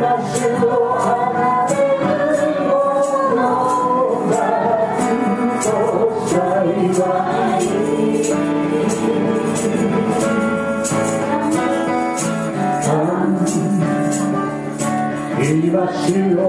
「いわしは」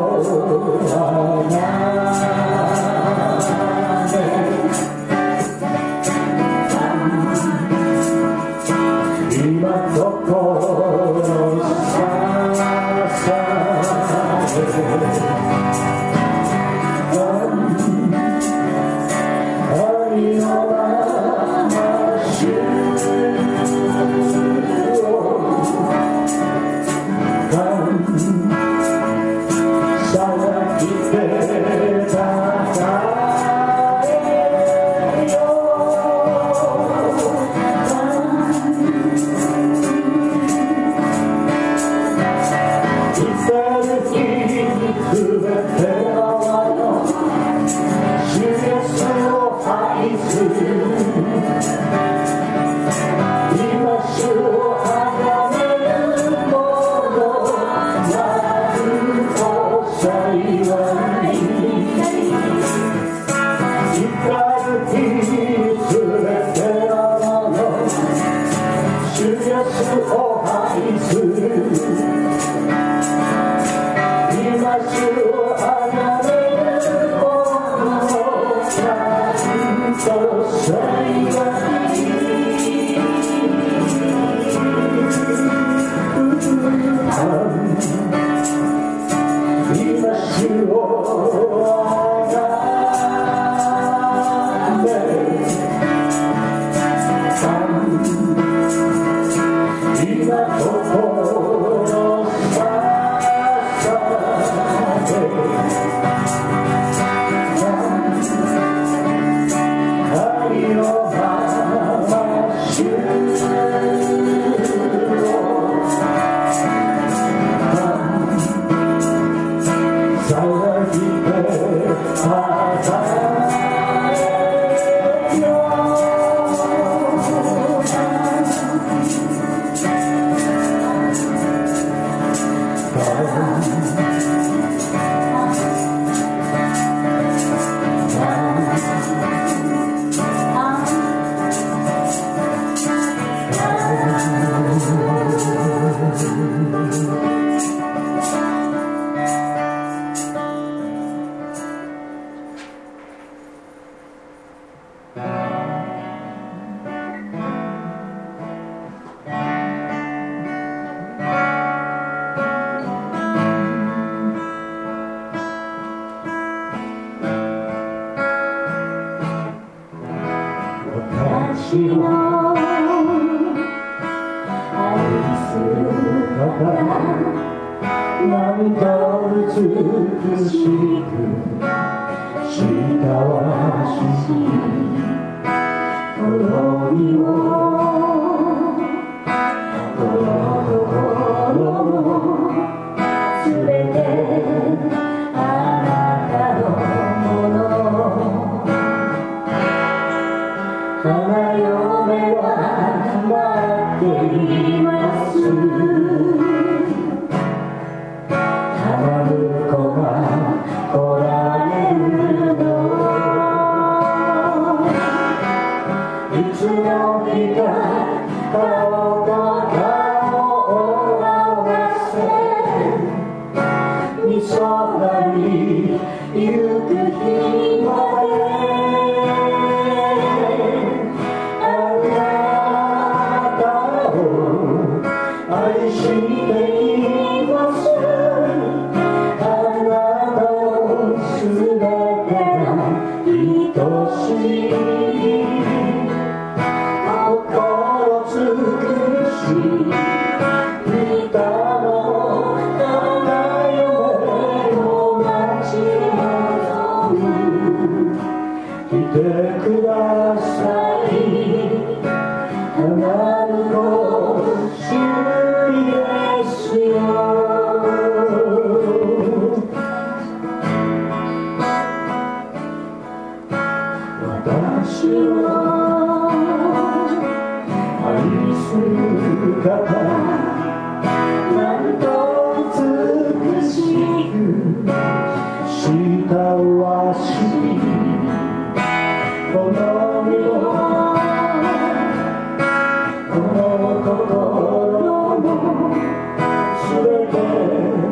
この身をを愛し Lord.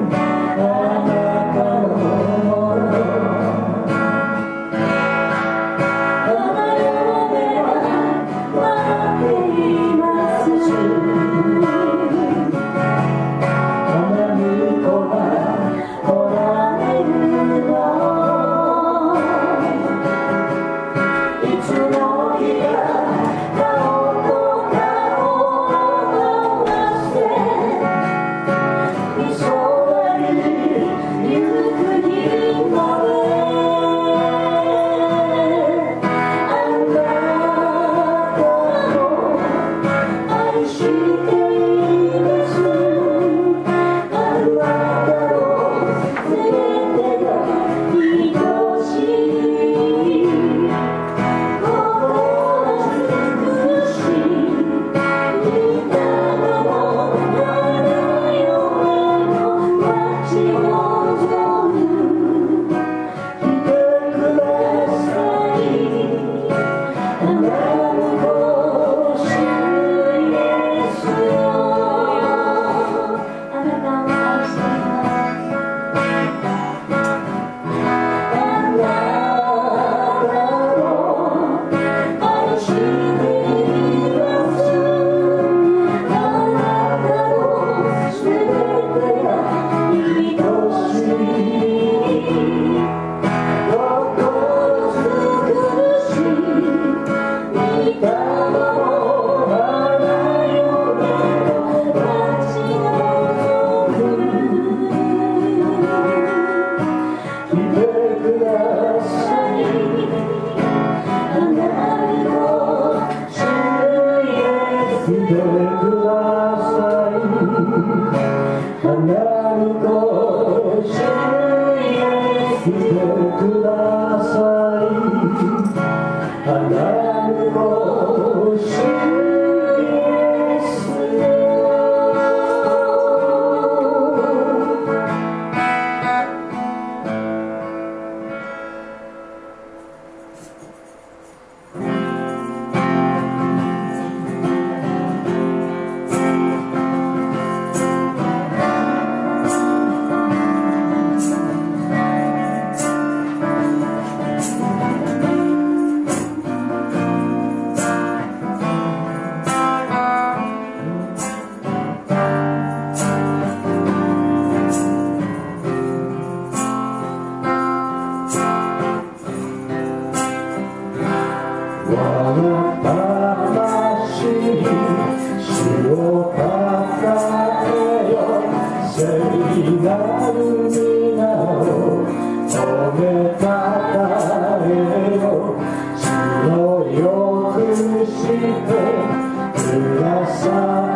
people to our side.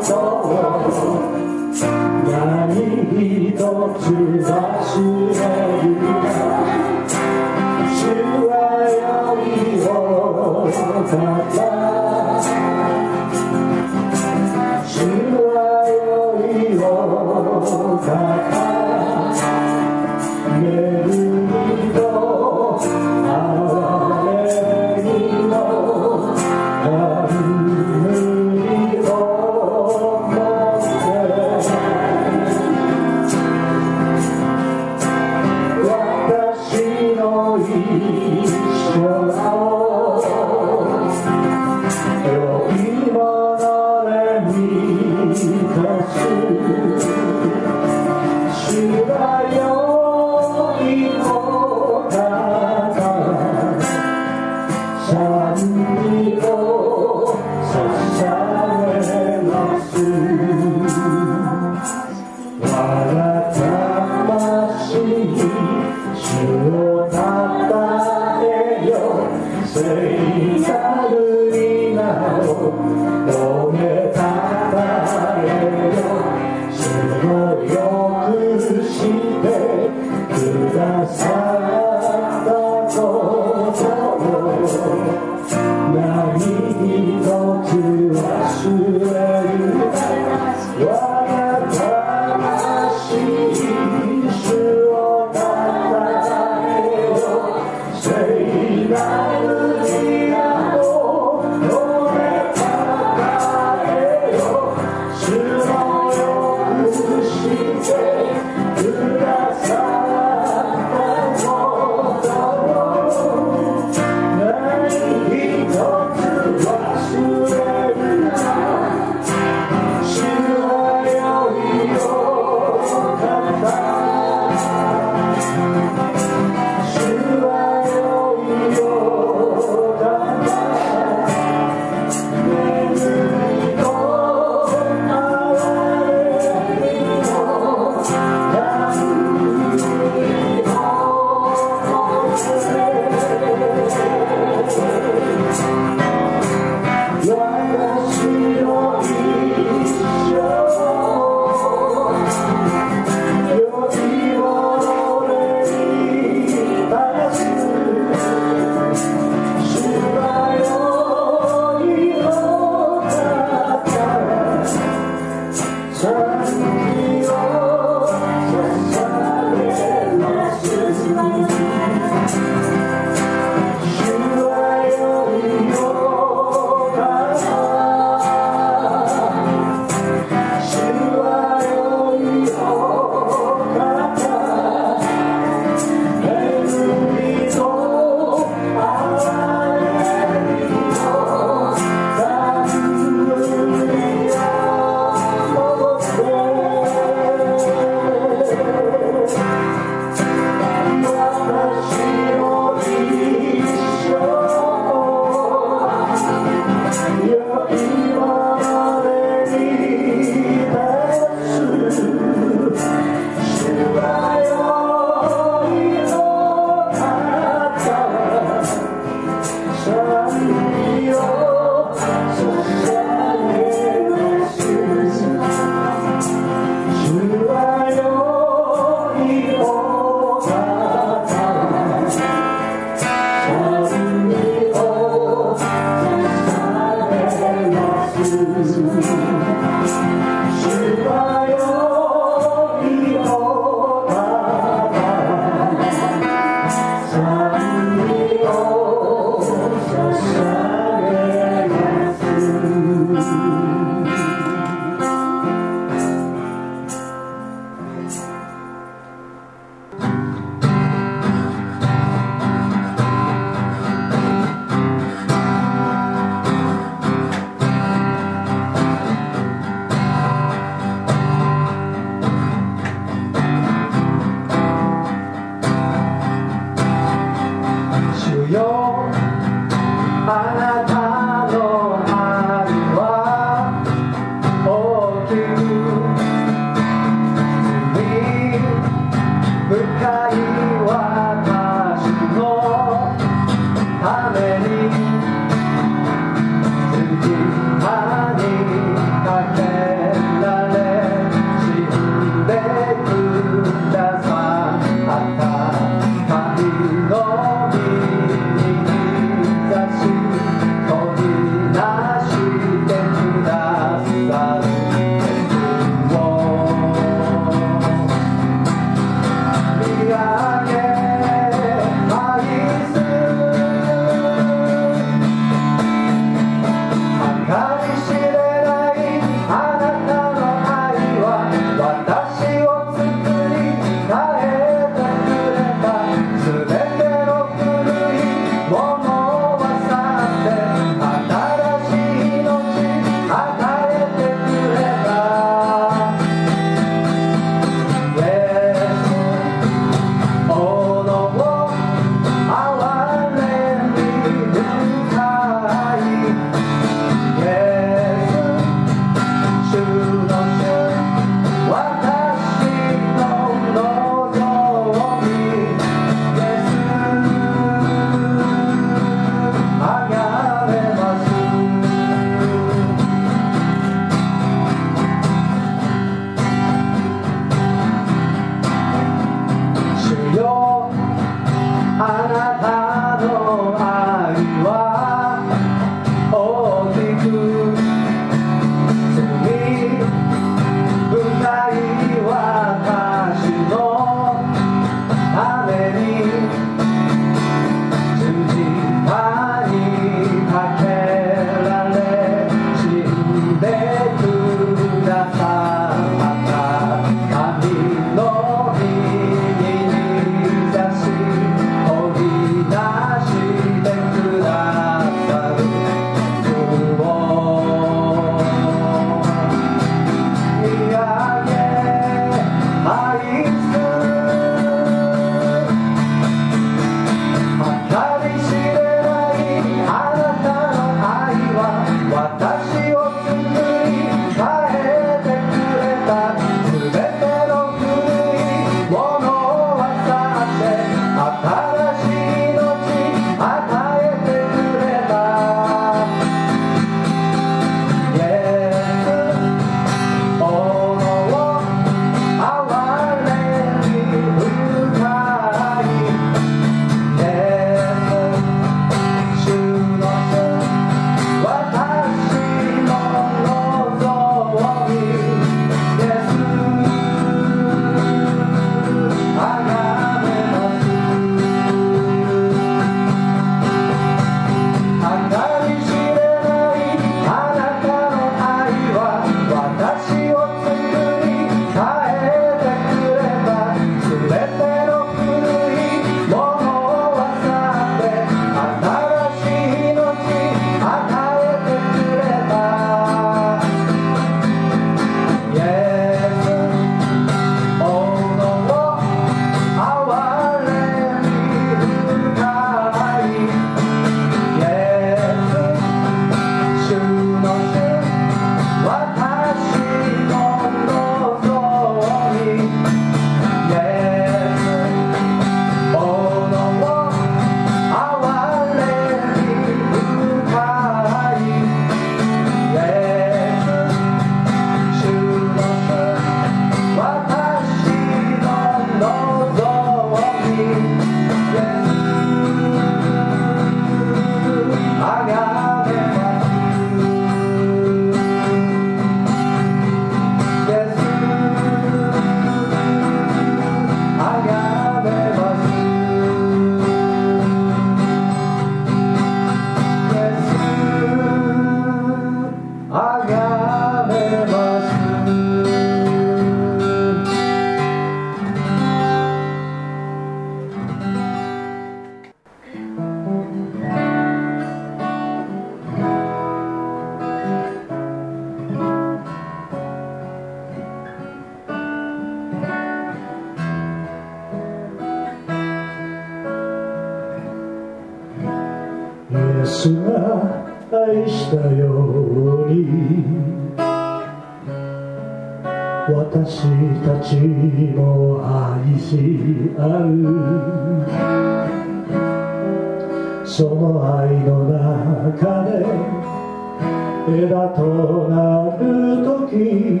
枝となる時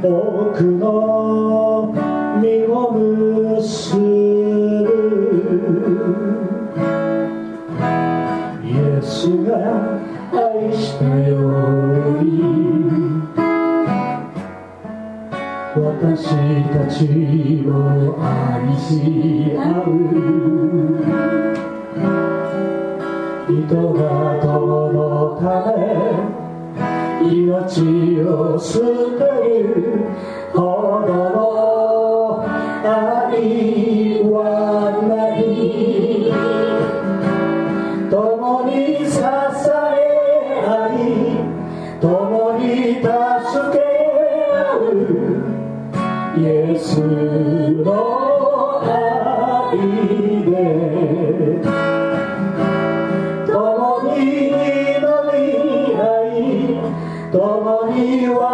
僕の身を結ぶイエスが愛したように私たちを愛し合う人が友のため命を捨てるほどの愛。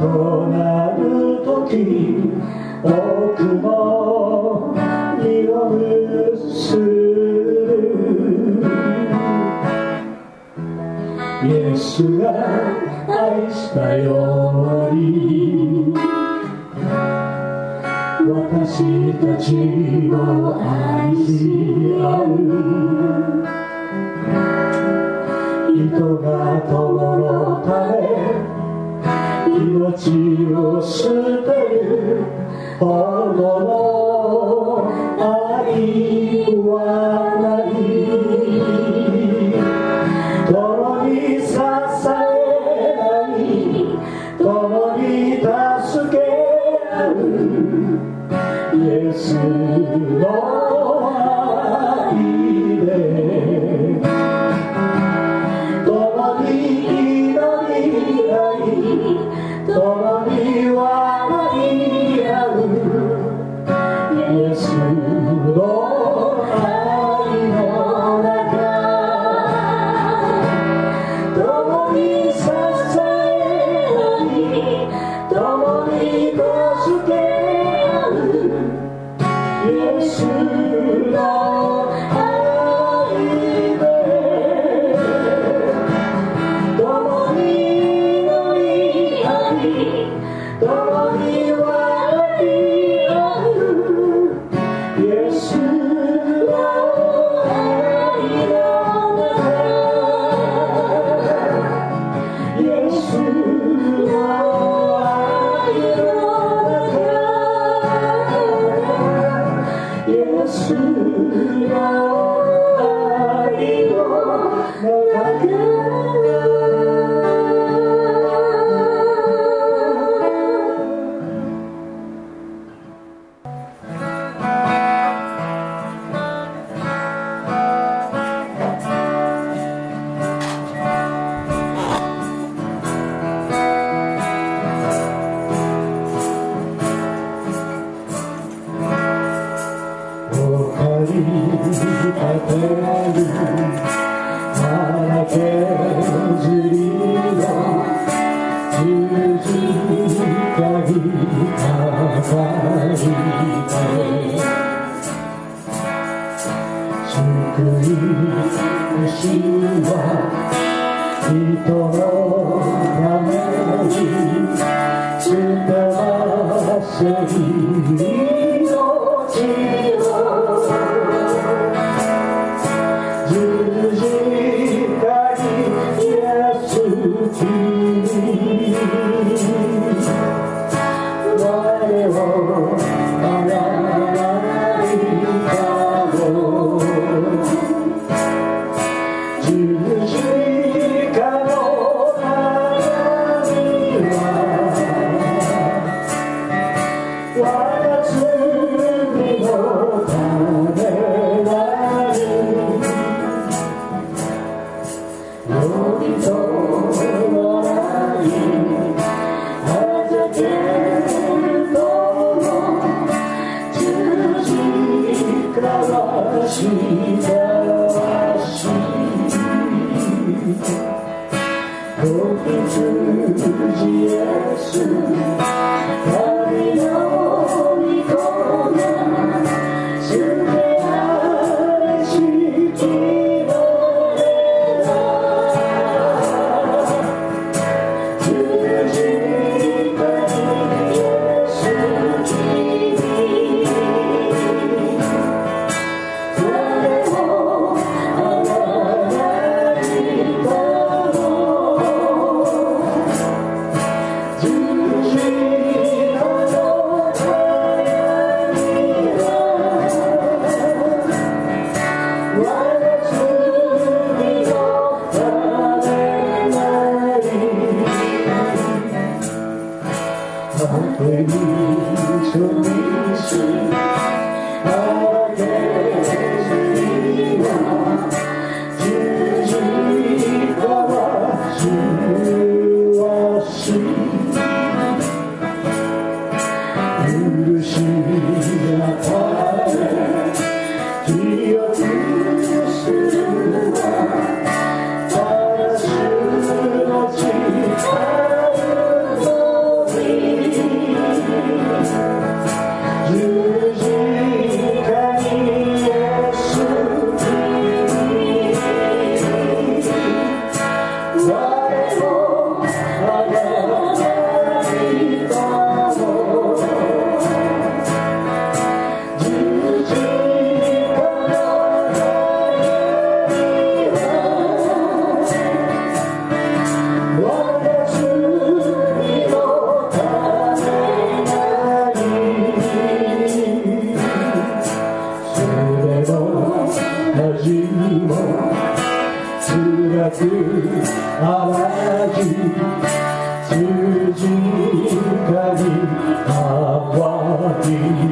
となる時僕も祈る結イエスが愛したように私たち走过路 you. 日は人の Open to the. You.